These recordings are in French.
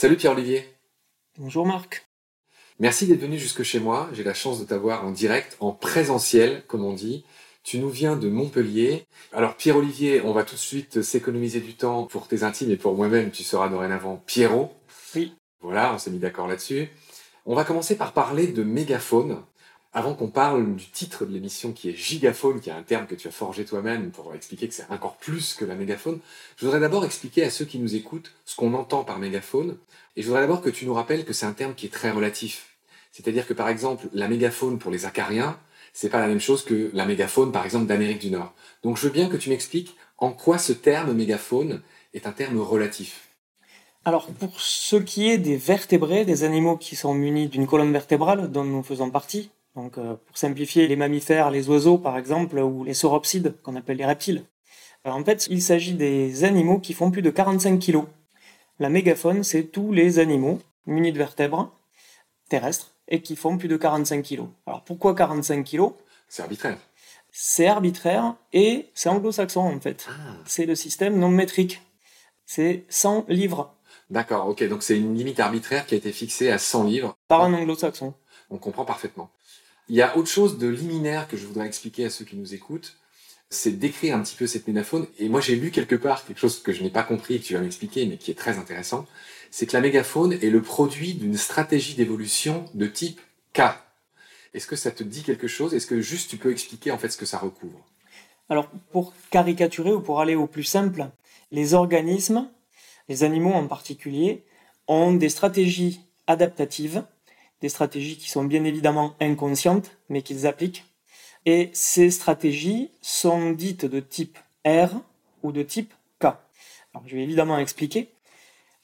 Salut Pierre-Olivier. Bonjour Marc. Merci d'être venu jusque chez moi. J'ai la chance de t'avoir en direct, en présentiel, comme on dit. Tu nous viens de Montpellier. Alors Pierre-Olivier, on va tout de suite s'économiser du temps pour tes intimes et pour moi-même. Tu seras dorénavant Pierrot. Oui. Voilà, on s'est mis d'accord là-dessus. On va commencer par parler de mégaphone. Avant qu'on parle du titre de l'émission qui est gigaphone, qui est un terme que tu as forgé toi-même pour expliquer que c'est encore plus que la mégaphone, je voudrais d'abord expliquer à ceux qui nous écoutent ce qu'on entend par mégaphone. Et je voudrais d'abord que tu nous rappelles que c'est un terme qui est très relatif. C'est-à-dire que par exemple, la mégaphone pour les acariens, c'est pas la même chose que la mégaphone par exemple d'Amérique du Nord. Donc je veux bien que tu m'expliques en quoi ce terme mégaphone est un terme relatif. Alors, pour ce qui est des vertébrés, des animaux qui sont munis d'une colonne vertébrale, dont nous faisons partie, donc euh, pour simplifier, les mammifères, les oiseaux par exemple, ou les sauropsides, qu'on appelle les reptiles, euh, en fait, il s'agit des animaux qui font plus de 45 kg. La mégafaune, c'est tous les animaux munis de vertèbres terrestres et qui font plus de 45 kg. Alors pourquoi 45 kg C'est arbitraire. C'est arbitraire et c'est anglo-saxon en fait. Ah. C'est le système non métrique. C'est 100 livres. D'accord, ok, donc c'est une limite arbitraire qui a été fixée à 100 livres. Par un anglo-saxon. On comprend parfaitement. Il y a autre chose de liminaire que je voudrais expliquer à ceux qui nous écoutent, c'est d'écrire un petit peu cette mégaphone. Et moi j'ai lu quelque part quelque chose que je n'ai pas compris et que tu vas m'expliquer, mais qui est très intéressant. C'est que la mégaphone est le produit d'une stratégie d'évolution de type K. Est-ce que ça te dit quelque chose? Est-ce que juste tu peux expliquer en fait ce que ça recouvre? Alors pour caricaturer ou pour aller au plus simple, les organismes les animaux en particulier ont des stratégies adaptatives, des stratégies qui sont bien évidemment inconscientes, mais qu'ils appliquent. Et ces stratégies sont dites de type R ou de type K. Je vais évidemment expliquer.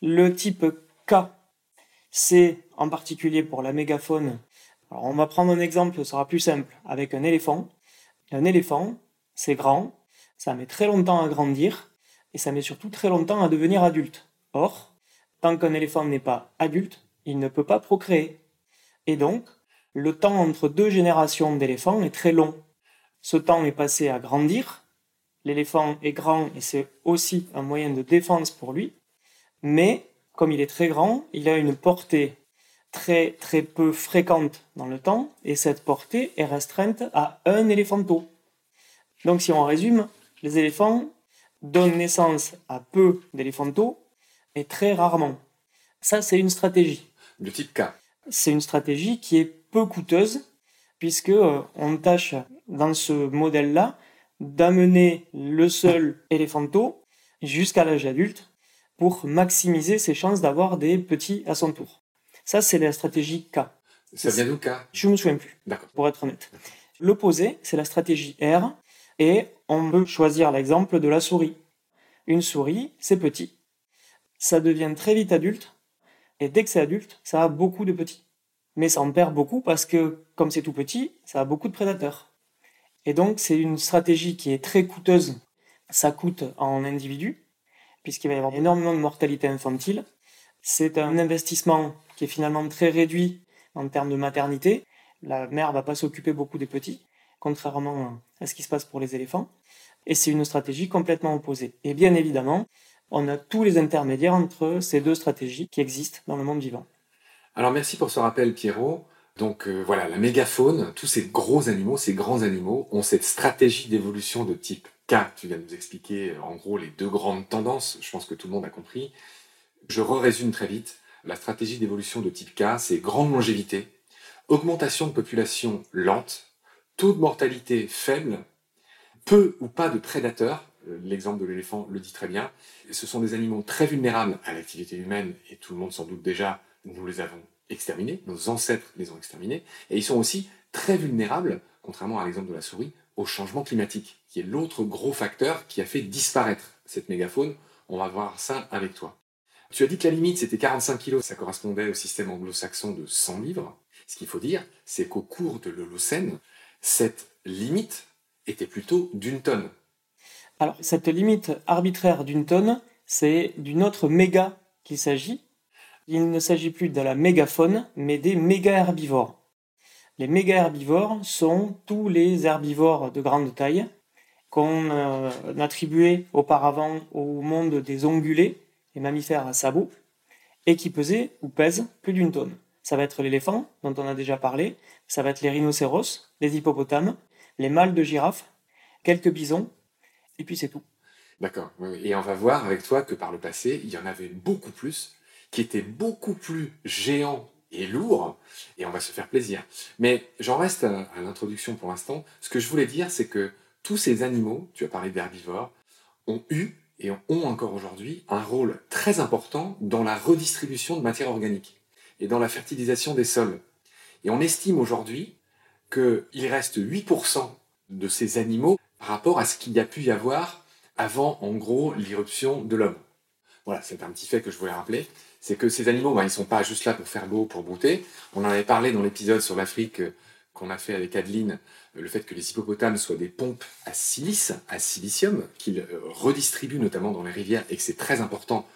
Le type K, c'est en particulier pour la mégafaune. Alors, on va prendre un exemple, ce sera plus simple, avec un éléphant. Un éléphant, c'est grand, ça met très longtemps à grandir, et ça met surtout très longtemps à devenir adulte. Or, tant qu'un éléphant n'est pas adulte, il ne peut pas procréer. Et donc, le temps entre deux générations d'éléphants est très long. Ce temps est passé à grandir. L'éléphant est grand et c'est aussi un moyen de défense pour lui. Mais, comme il est très grand, il a une portée très très peu fréquente dans le temps et cette portée est restreinte à un éléphanteau. Donc si on résume, les éléphants donne naissance à peu d'éléphantaux, et très rarement. Ça, c'est une stratégie. De type K. C'est une stratégie qui est peu coûteuse, puisque euh, on tâche dans ce modèle-là d'amener le seul éléphanteau jusqu'à l'âge adulte pour maximiser ses chances d'avoir des petits à son tour. Ça, c'est la stratégie K. Ça vient d'où K? Je me souviens plus, pour être honnête. L'opposé, c'est la stratégie R, et on peut choisir l'exemple de la souris. Une souris, c'est petit. Ça devient très vite adulte. Et dès que c'est adulte, ça a beaucoup de petits. Mais ça en perd beaucoup parce que, comme c'est tout petit, ça a beaucoup de prédateurs. Et donc, c'est une stratégie qui est très coûteuse. Ça coûte en individu, puisqu'il va y avoir énormément de mortalité infantile. C'est un investissement qui est finalement très réduit en termes de maternité. La mère va pas s'occuper beaucoup des petits contrairement à ce qui se passe pour les éléphants. Et c'est une stratégie complètement opposée. Et bien évidemment, on a tous les intermédiaires entre ces deux stratégies qui existent dans le monde vivant. Alors merci pour ce rappel Pierrot. Donc euh, voilà, la mégafaune, tous ces gros animaux, ces grands animaux ont cette stratégie d'évolution de type K. Tu viens de nous expliquer euh, en gros les deux grandes tendances, je pense que tout le monde a compris. Je résume très vite. La stratégie d'évolution de type K, c'est grande longévité, augmentation de population lente, taux de mortalité faible, peu ou pas de prédateurs, l'exemple de l'éléphant le dit très bien, ce sont des animaux très vulnérables à l'activité humaine, et tout le monde s'en doute déjà, nous les avons exterminés, nos ancêtres les ont exterminés, et ils sont aussi très vulnérables, contrairement à l'exemple de la souris, au changement climatique, qui est l'autre gros facteur qui a fait disparaître cette mégafaune. On va voir ça avec toi. Tu as dit que la limite c'était 45 kg, ça correspondait au système anglo-saxon de 100 livres. Ce qu'il faut dire, c'est qu'au cours de l'Holocène, cette limite était plutôt d'une tonne. Alors, cette limite arbitraire d'une tonne, c'est d'une autre méga qu'il s'agit. Il ne s'agit plus de la mégafaune, mais des méga-herbivores. Les méga-herbivores sont tous les herbivores de grande taille qu'on euh, attribuait auparavant au monde des ongulés, les mammifères à sabots. et qui pesait ou pèse plus d'une tonne. Ça va être l'éléphant, dont on a déjà parlé, ça va être les rhinocéros, les hippopotames, les mâles de girafes, quelques bisons, et puis c'est tout. D'accord. Et on va voir avec toi que par le passé, il y en avait beaucoup plus, qui étaient beaucoup plus géants et lourds, et on va se faire plaisir. Mais j'en reste à, l'introduction pour l'instant. Ce que je voulais dire, c'est que tous ces animaux, tu as parlé d'herbivores, ont eu et ont encore aujourd'hui un rôle très important dans la redistribution de matière organique et dans la fertilisation des sols. Et on estime aujourd'hui qu'il reste 8% de ces animaux par rapport à ce qu'il y a pu y avoir avant, en gros, l'irruption de l'homme. Voilà, c'est un petit fait que je voulais rappeler. C'est que ces animaux, ben, ils ne sont pas juste là pour faire beau, pour brouter. On en avait parlé dans l'épisode sur l'Afrique euh, qu'on a fait avec Adeline, euh, le fait que les hippopotames soient des pompes à silice, à silicium, qu'ils euh, redistribuent notamment dans les rivières et que c'est très important.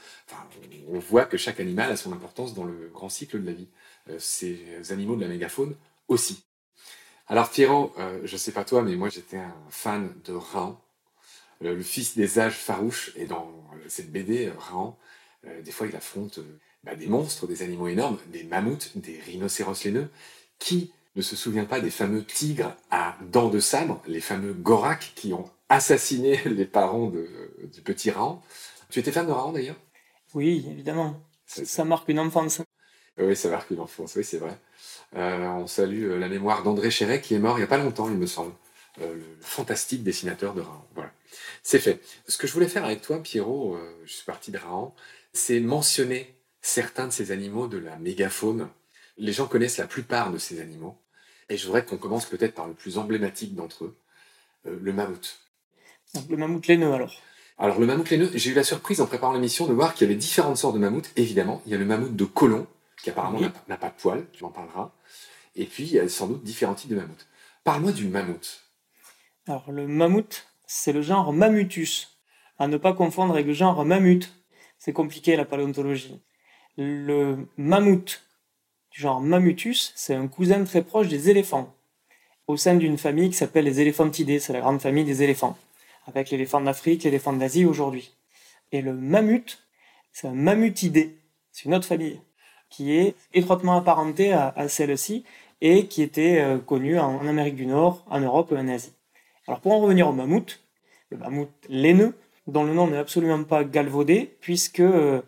on voit que chaque animal a son importance dans le grand cycle de la vie. Ces animaux de la mégafaune aussi. Alors Pierrot, je ne sais pas toi, mais moi j'étais un fan de Raon euh, le fils des âges farouches, et dans cette BD, euh, Rahan, euh, des fois il affronte bah, des monstres, des animaux énormes, des mammouths, des rhinocéros laineux. Qui ne se souvient pas des fameux tigres à dents de sabre, les fameux Gorak qui ont assassiné les parents du petit Rahan Tu étais fan de Rahan d'ailleurs? Oui, évidemment. Ça, marque une enfance. Oui, ça marque une enfance, oui, c'est vrai. On salue la mémoire d'André Chéret qui est mort il n'y a pas longtemps, il me semble. le fantastique dessinateur de Rahan. Voilà. C'est fait. Ce que je voulais faire avec toi, Pierrot, euh, je suis parti de Rahan, c'est mentionner certains de ces animaux de la mégafaune. Les gens connaissent la plupart de ces animaux. Et je voudrais qu'on commence peut-être par le plus emblématique d'entre eux, euh, le mammouth. Le mammouth laineux alors Alors le mammouth laineux, j'ai eu la surprise en préparant l'émission de voir qu'il y avait différentes sortes de mammouths. Évidemment, il y a le mammouth de colon, qui apparemment n'a pas de poils, tu m'en parleras. Et puis, il y a sans doute différents types de mammouths. Parle-moi du mammouth. Alors le mammouth, c'est le genre Mammutus, à ne pas confondre avec le genre mammut. C'est compliqué la paléontologie. Le mammouth du genre Mammutus, c'est un cousin très proche des éléphants, au sein d'une famille qui s'appelle les éléphantidés, c'est la grande famille des éléphants, avec l'éléphant d'Afrique, l'éléphant d'Asie aujourd'hui. Et le mammut, c'est un mammutidé, c'est une autre famille, qui est étroitement apparentée à, celle-ci et qui était euh, connue en Amérique du Nord, en Europe et en Asie. Alors pour en revenir au mammouth, le mammouth laineux, dont le nom n'est absolument pas galvaudé, puisque euh,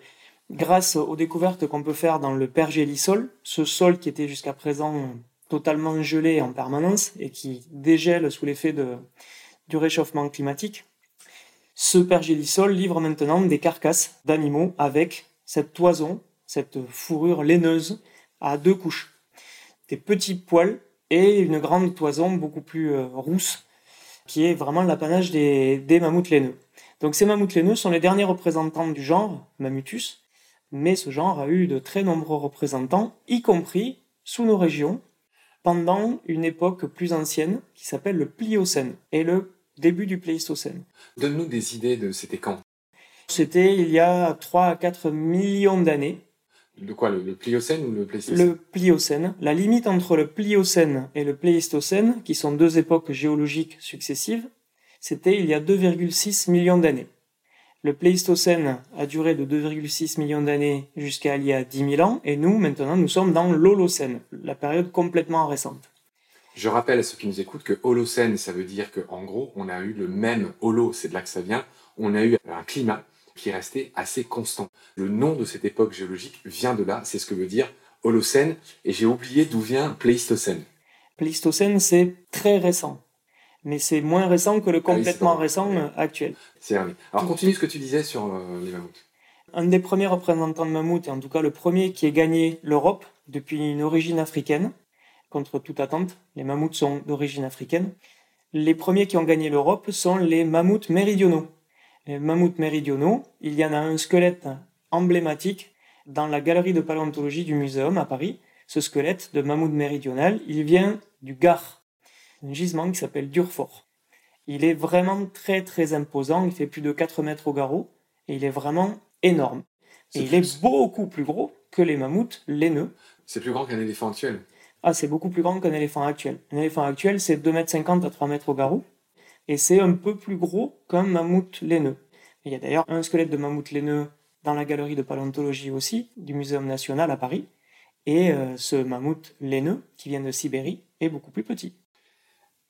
grâce aux découvertes qu'on peut faire dans le pergélisol, ce sol qui était jusqu'à présent totalement gelé en permanence et qui dégèle sous l'effet du réchauffement climatique, ce pergélisol livre maintenant des carcasses d'animaux avec cette toison, cette fourrure laineuse à deux couches. Des petits poils et une grande toison beaucoup plus euh, rousse qui est vraiment l'apanage des, des mammouths laineux. Donc ces mammouths laineux sont les derniers représentants du genre Mammutus, mais ce genre a eu de très nombreux représentants, y compris sous nos régions, pendant une époque plus ancienne qui s'appelle le Pliocène et le début du Pléistocène. Donne-nous des idées de c'était quand? C'était il y a 3 à 4 millions d'années. De quoi, le, Pliocène ou le Pléistocène Le Pliocène. La limite entre le Pliocène et le Pléistocène, qui sont deux époques géologiques successives, c'était il y a 2,6 millions d'années. Le Pléistocène a duré de 2,6 millions d'années jusqu'à il y a 10 000 ans, et nous, maintenant, nous sommes dans l'Holocène, la période complètement récente. Je rappelle à ceux qui nous écoutent que Holocène, ça veut dire qu'en gros, on a eu le même holo, c'est de là que ça vient, on a eu un climat qui est resté assez constant. Le nom de cette époque géologique vient de là, c'est ce que veut dire Holocène, et j'ai oublié d'où vient Pléistocène. Pléistocène, c'est très récent, mais c'est moins récent que le ah complètement récent euh, actuel. C'est vrai. Alors continue ce que tu disais sur euh, les mammouths. Un des premiers représentants de mammouth, et en tout cas le premier qui ait gagné l'Europe depuis une origine africaine, contre toute attente, les mammouths sont d'origine africaine. Les premiers qui ont gagné l'Europe sont les mammouths méridionaux, les mammouths méridionaux, il y en a un squelette emblématique dans la galerie de paléontologie du Muséum à Paris. Ce squelette de mammouth méridional, il vient du Gard, un gisement qui s'appelle Durfort. Il est vraiment très très imposant, il fait plus de 4 mètres au garrot, et il est vraiment énorme. Et il est beaucoup plus gros que les mammouths laineux. C'est plus grand qu'un éléphant actuel Ah, c'est beaucoup plus grand qu'un éléphant actuel. Un éléphant actuel, c'est 2 mètres 50 à 3 mètres au garrot et c'est un peu plus gros qu'un mammouth laineux. Il y a d'ailleurs un squelette de mammouth laineux dans la galerie de paléontologie aussi, du Muséum national à Paris. Et euh, ce mammouth laineux, qui vient de Sibérie, est beaucoup plus petit.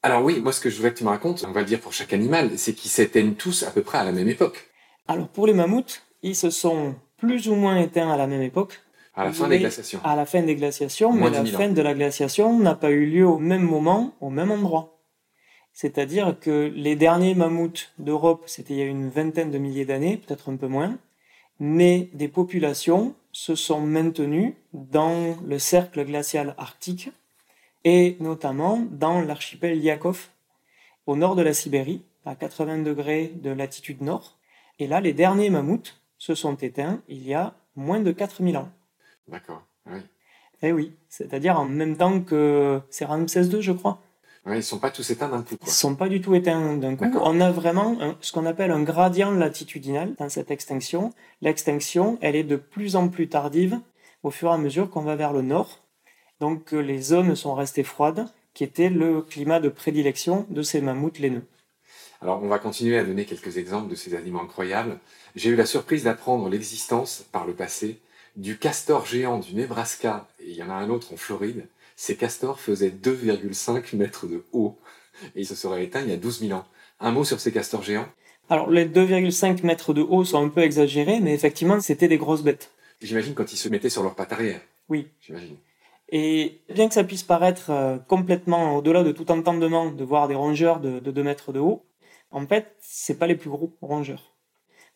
Alors oui, moi ce que je voudrais que tu me racontes, on va le dire pour chaque animal, c'est qu'ils s'éteignent tous à peu près à la même époque. Alors pour les mammouths, ils se sont plus ou moins éteints à la même époque. À la fin des glaciations. À la fin des glaciations, mais la fin de la glaciation n'a pas eu lieu au même moment, au même endroit. C'est-à-dire que les derniers mammouths d'Europe, c'était il y a une vingtaine de milliers d'années, peut-être un peu moins, mais des populations se sont maintenues dans le cercle glacial arctique et notamment dans l'archipel Liakov, au nord de la Sibérie, à 80 degrés de latitude nord. Et là, les derniers mammouths se sont éteints il y a moins de 4000 ans. D'accord, oui. Eh oui, c'est-à-dire en même temps que c'est Ramsès II, je crois. Ouais, ils sont pas tous éteints d'un coup. Ils sont pas du tout éteints d'un coup. On a vraiment ce qu'on appelle un gradient latitudinal dans cette extinction. L'extinction, elle est de plus en plus tardive au fur et à mesure qu'on va vers le nord. Donc les zones sont restées froides, qui était le climat de prédilection de ces mammouths laineux. Alors on va continuer à donner quelques exemples de ces animaux incroyables. J'ai eu la surprise d'apprendre l'existence par le passé du castor géant du Nebraska, et il y en a un autre en Floride, ces castors faisaient 2,5 mètres de haut et ils se seraient éteints il y a 12 000 ans. Un mot sur ces castors géants? Alors, les 2,5 mètres de haut sont un peu exagérés, mais effectivement, c'était des grosses bêtes. J'imagine quand ils se mettaient sur leurs pattes arrière. Oui. J'imagine. Et bien que ça puisse paraître euh, complètement au-delà de tout entendement de voir des rongeurs de, 2 mètres de haut, en fait, c'est pas les plus gros rongeurs.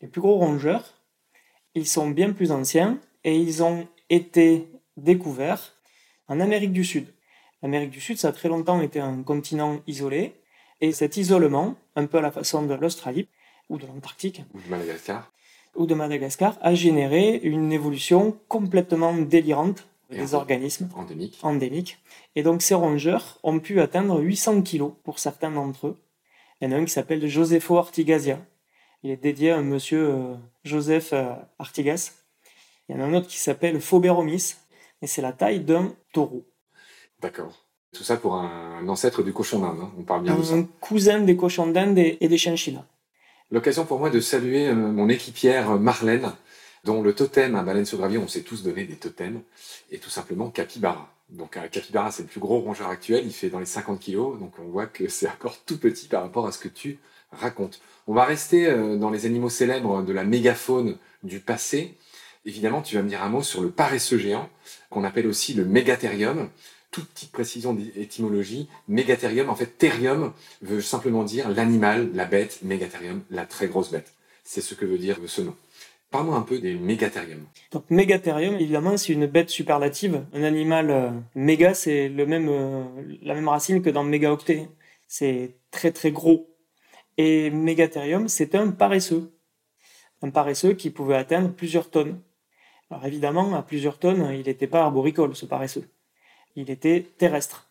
Les plus gros rongeurs, ils sont bien plus anciens et ils ont été découverts en Amérique du Sud. L'Amérique du Sud, ça a très longtemps été un continent isolé, et cet isolement, un peu à la façon de l'Australie, ou de l'Antarctique, ou de Madagascar, ou de Madagascar, a généré une évolution complètement délirante des organismes endémiques. endémiques. Et donc ces rongeurs ont pu atteindre 800 kg pour certains d'entre eux. Il y en a un qui s'appelle Josepho Artigasia. Il est dédié à un monsieur euh, Joseph euh, Artigas. Il y en a un autre qui s'appelle Phoberomis, et c'est la taille d'un taureau. D'accord. Tout ça pour un ancêtre du cochon d'Inde, hein. on parle bien un de ça. Un cousin des cochons d'Inde et des chinchillas. L'occasion pour moi de saluer euh, mon équipière euh, Marlène, dont le totem à baleine sur gravier, on s'est tous donné des totems, et tout simplement capybara. Donc un capybara, c'est le plus gros rongeur actuel, il fait dans les 50 kilos, donc on voit que c'est encore tout petit par rapport à ce que tu racontes. On va rester euh, dans les animaux célèbres de la mégafaune du passé, Évidemment, tu vas me dire un mot sur le paresseux géant, qu'on appelle aussi le mégathérium. Toute petite précision d'étymologie, mégathérium, en fait, thérium veut simplement dire l'animal, la bête, mégathérium, la très grosse bête. C'est ce que veut dire ce nom. Parlons un peu des mégathériums. Donc mégathérium, évidemment, c'est une bête superlative. Un animal euh, méga, c'est le même, euh, la même racine que dans mégaoctet. C'est très très gros. Et mégathérium, c'est un paresseux. Un paresseux qui pouvait atteindre plusieurs tonnes. Alors évidemment, à plusieurs tonnes, il n'était pas arboricole, ce paresseux. Il était terrestre.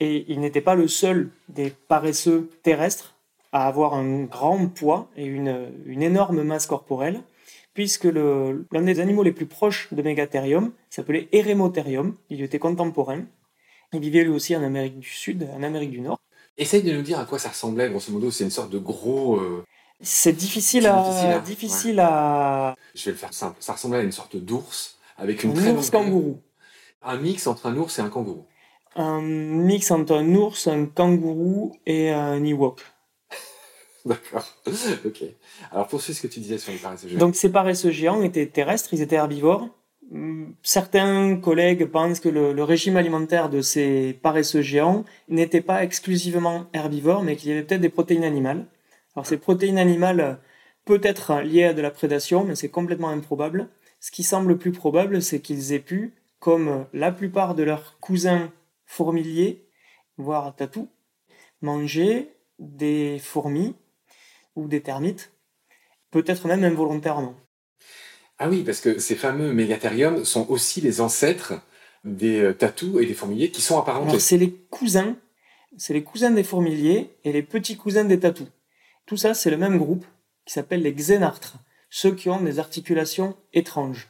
Et il n'était pas le seul des paresseux terrestres à avoir un grand poids et une, énorme masse corporelle, puisque l'un des animaux les plus proches de Megatherium s'appelait Eremotherium. Il était contemporain. Il vivait lui aussi en Amérique du Sud, en Amérique du Nord. Essaye de nous dire à quoi ça ressemblait, grosso modo. C'est une sorte de gros. Euh, c'est difficile, à, difficile, à. Je vais le faire simple. Ça ressemblait à une sorte d'ours avec une un ours kangourou. Un mix entre un ours et un kangourou. Un mix entre un ours, un kangourou et un Ewok. D'accord. ok. Alors poursuis ce que tu disais sur les paresseux géants. Donc ces paresseux géants étaient terrestres, ils étaient herbivores. Certains collègues pensent que le, le régime alimentaire de ces paresseux géants n'était pas exclusivement herbivore, mais qu'il y avait peut-être des protéines animales. Alors ces protéines animales peuvent être liées à de la prédation, mais c'est complètement improbable. Ce qui semble plus probable, c'est qu'ils aient pu, comme la plupart de leurs cousins fourmiliers, voire tatous, manger des fourmis ou des termites, peut-être même involontairement. Ah oui, parce que ces fameux mégathériums sont aussi les ancêtres des euh, tatous et des fourmiliers qui sont apparentés. c'est les cousins, c'est les cousins des fourmiliers et les petits cousins des tatous. Tout ça, c'est le même groupe qui s'appelle les xénartres, ceux qui ont des articulations étranges,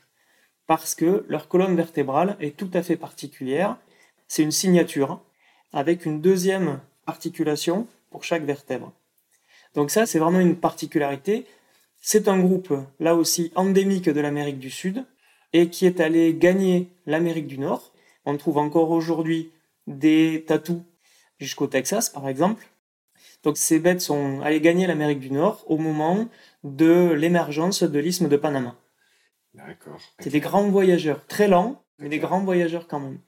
parce que leur colonne vertébrale est tout à fait particulière. C'est une signature avec une deuxième articulation pour chaque vertèbre. Donc ça, c'est vraiment une particularité. C'est un groupe, là aussi, endémique de l'Amérique du Sud et qui est allé gagner l'Amérique du Nord. On trouve encore aujourd'hui des tatous jusqu'au Texas, par exemple. Donc ces bêtes sont allées gagner l'Amérique du Nord au moment de l'émergence de l'isthme de Panama. D'accord. C'est des grands voyageurs, très lents, mais des grands voyageurs quand même.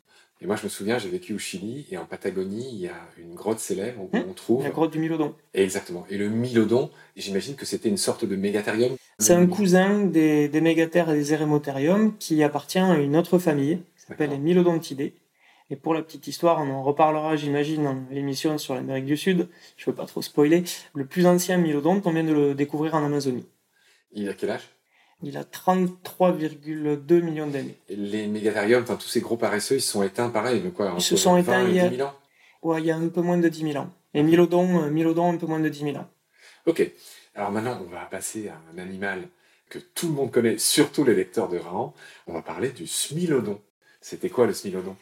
Et moi, je me souviens, j'ai vécu au Chili et en Patagonie, il y a une grotte célèbre où on trouve. La grotte du Milodon. Exactement. Et le Milodon, j'imagine que c'était une sorte de mégatherium. C'est un cousin des, des mégathères et des érémotheriums qui appartient à une autre famille, qui s'appelle les. Milodontidae. Et pour la petite histoire, on en reparlera, j'imagine, dans l'émission sur l'Amérique du Sud. Je veux pas trop spoiler. Le plus ancien Milodonte, on vient de le découvrir en Amazonie. Il a quel âge? Il a 33,2 millions d'années. Les mégatheriums, enfin tous ces gros paresseux, ils se sont éteints pareil, de quoi Ils se sont 20 éteints il y a- 10 000 ans? Ouais, il y a un peu moins de 10 000 ans. Et Milodon, euh, Milodon, un peu moins de 10 000 ans. Ok. Alors maintenant, on va passer à un animal que tout le monde connaît, surtout les lecteurs de Rahan. On va parler du smilodon. C'était quoi le smilodon?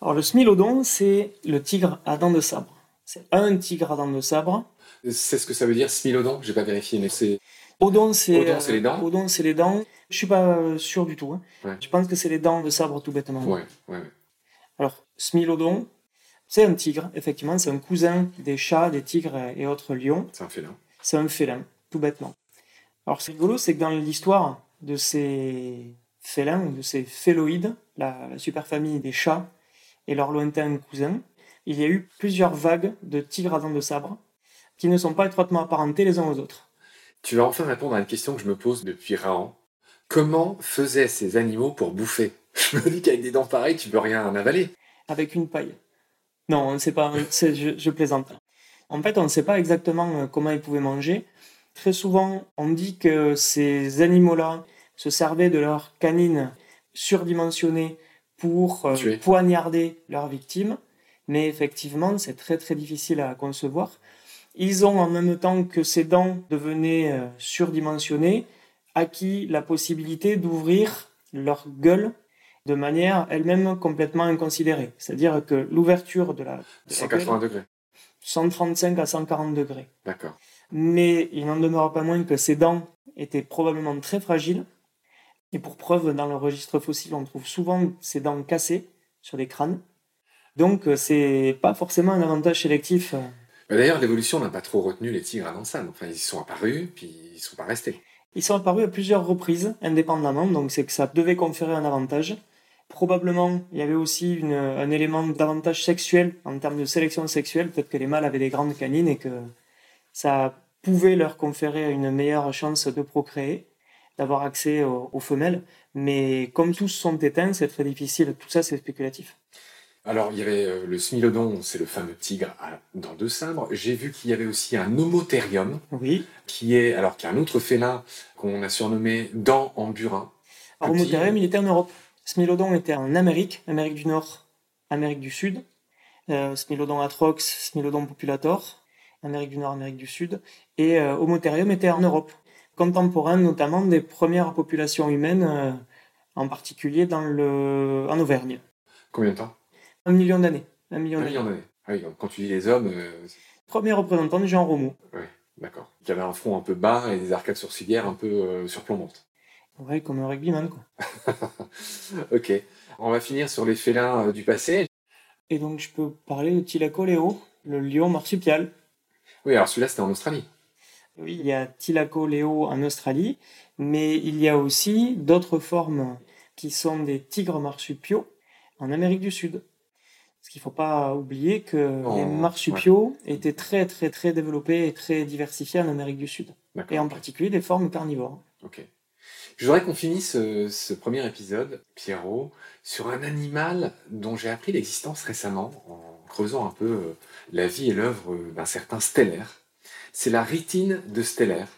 Alors le Smilodon, c'est le tigre à dents de sabre. C'est un tigre à dents de sabre. C'est ce que ça veut dire, smilodon? J'ai pas vérifié, mais c'est. Odon, c'est c'est les dents? euh, Odon, c'est les dents. Je suis pas euh, sûr du tout. hein. Ouais. Je pense que c'est les dents de sabre tout bêtement. Ouais, ouais, ouais. Alors, Smilodon, c'est un tigre, effectivement, c'est un cousin des chats, des tigres et autres lions. C'est un félin. C'est un félin, tout bêtement. Alors, c'est rigolo, c'est que dans l'histoire de ces félins, ou de ces féloïdes, la, la superfamille des chats et leurs lointains cousins, il y a eu plusieurs vagues de tigres à dents de sabre qui ne sont pas étroitement apparentés les uns aux autres. Tu vas enfin répondre à une question que je me pose depuis Rahan. Comment faisaient ces animaux pour bouffer? Je me dis qu'avec des dents pareilles, tu peux rien en avaler. avec une paille. Non, on ne sait pas, je, je plaisante. En fait, on ne sait pas exactement euh, comment ils pouvaient manger. Très souvent, on dit que ces animaux-là se servaient de leurs canines surdimensionnées pour euh, poignarder leurs victimes, mais effectivement, c'est très très difficile à concevoir. Ils ont en même temps que ces dents devenaient euh, surdimensionnées, acquis la possibilité d'ouvrir leur gueule de manière elle-même complètement inconsidérée. C'est-à-dire que l'ouverture de la, de la 180 gueule, degrés. 135 à 140 degrés. D'accord. Mais il n'en demeure pas moins que ces dents étaient probablement très fragiles. Et pour preuve, dans le registre fossile, on trouve souvent ces dents cassées sur les crânes. Donc, euh, c'est pas forcément un avantage sélectif. euh. D'ailleurs, l'évolution n'a pas trop retenu les tigres à sales. Enfin, ils sont apparus, puis ils sont pas restés. Ils sont apparus à plusieurs reprises, indépendamment, donc c'est que ça devait conférer un avantage. Probablement, il y avait aussi une- un élément d'avantage sexuel en termes de sélection sexuelle. Peut-être que les mâles avaient des grandes canines et que ça pouvait leur conférer une meilleure chance de procréer, d'avoir accès aux, aux femelles. Mais comme tous sont éteints, c'est très difficile. Tout ça, c'est spéculatif. Alors, il y avait euh, le smilodon, c'est le fameux tigre à dents de sabre. J'ai vu qu'il y avait aussi un homotherium, Oui. qui est, alors, qui est un autre félin qu'on a surnommé dent en burin. Alors, Petit. Homotherium, il était en Europe. Smilodon était en Amérique, Amérique du Nord, Amérique du Sud. Euh, Smilodon atrox, Smilodon populator, Amérique du Nord, Amérique du Sud. Et euh, Homotherium était en Europe, contemporain notamment des premières populations humaines, euh, en particulier dans le... en Auvergne. Combien de temps? Un million d'années. Un million d'années. Ah oui, quand tu dis les hommes, euh, Premier représentant du genre Homo. d'accord. Qui avait un front un peu bas et des arcades sourcilières un peu euh, surplombantes. Ouais, comme un rugbyman, quoi. ok. On va finir sur les félins euh, du passé. Et donc, je peux parler de Thylacoleo, le lion marsupial. Oui, alors celui-là, c'était en Australie. Oui, il y a Thylaco Leo en Australie, mais il y a aussi d'autres formes qui sont des tigres marsupiaux en Amérique du Sud. Parce qu'il ne faut pas oublier que Oh, les marsupiaux étaient très très très développés et très diversifiés en Amérique du Sud, et en particulier des formes carnivores. Ok. Je voudrais qu'on finisse ce, ce premier épisode, Pierrot, sur un animal dont j'ai appris l'existence récemment en creusant un peu euh, la vie et l'œuvre euh, d'un certain stellaire. C'est la rétine de stellaire.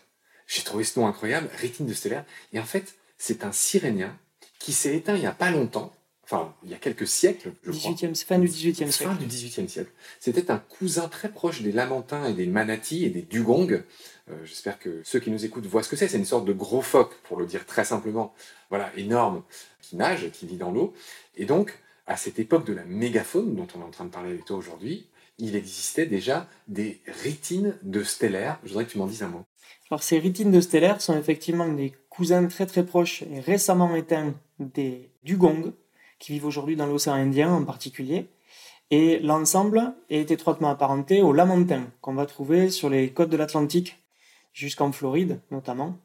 J'ai trouvé ce nom incroyable, rétine de stellaire. Et en fait, c'est un sirénien qui s'est éteint il n'y a pas longtemps, enfin il y a quelques siècles, je crois. 18e, fin du 18e Fin siècle. du XVIIIe siècle. C'était un cousin très proche des lamantins et des manatis et des dugongs. Euh, J'espère que ceux qui nous écoutent voient ce que c'est. C'est une sorte de gros phoque, pour le dire très simplement. Voilà, énorme, qui nage, qui vit dans l'eau. Et donc, à cette époque de la mégafaune dont on est en train de parler avec toi aujourd'hui, il existait déjà des rétines de stellaires. Je voudrais que tu m'en dises un mot. Alors ces rétines de stellaires sont effectivement des cousins très très proches et récemment éteints des dugongs, qui vivent aujourd'hui dans l'océan Indien en particulier. Et l'ensemble est étroitement apparenté aux lamantins qu'on va trouver sur les côtes de l'Atlantique, jusqu'en Floride notamment,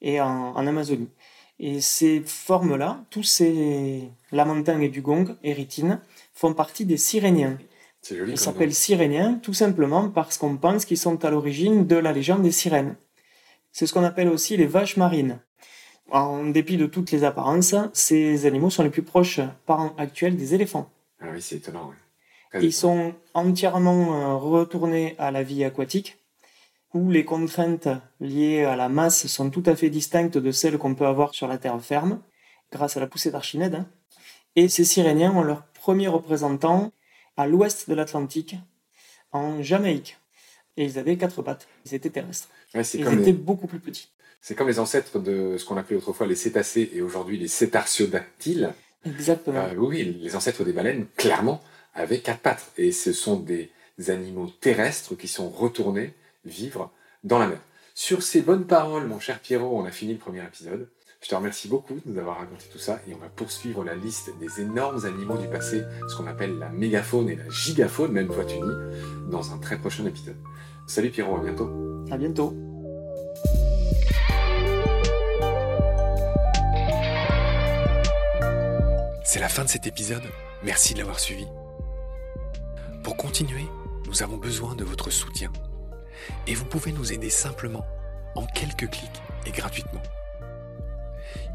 et en, Amazonie. Et ces formes-là, tous ces lamantins et dugongs et rétines, font partie des siréniens. Ils s'appellent siréniens tout simplement parce qu'on pense qu'ils sont à l'origine de la légende des sirènes. C'est ce qu'on appelle aussi les vaches marines. En dépit de toutes les apparences, ces animaux sont les plus proches parents actuels des éléphants. Ah oui, c'est étonnant. Ils sont entièrement euh, retournés à la vie aquatique, où les contraintes liées à la masse sont tout à fait distinctes de celles qu'on peut avoir sur la terre ferme, grâce à la poussée d'Archimède. Hein. Et ces Siréniens ont leur premier représentant à l'ouest de l'Atlantique, en Jamaïque. Et ils avaient quatre pattes. Ils étaient terrestres. ils étaient beaucoup plus petits. C'est comme les ancêtres de ce qu'on appelait autrefois les cétacés et aujourd'hui les cétartiodactyles. Exactement. Euh, oui, les ancêtres des baleines, clairement, avaient quatre pattes. Et ce sont des animaux terrestres qui sont retournés vivre dans la mer. Sur ces bonnes paroles, mon cher Pierrot, on a fini le premier épisode. Je te remercie beaucoup de nous avoir raconté tout ça et on va poursuivre la liste des énormes animaux du passé, ce qu'on appelle la mégafaune et la gigafaune, même fois unie, dans un très prochain épisode. Salut Pierrot, à bientôt. À bientôt. C'est la fin de cet épisode. Merci de l'avoir suivi. Pour continuer, nous avons besoin de votre soutien. Et vous pouvez nous aider simplement, en quelques clics et gratuitement.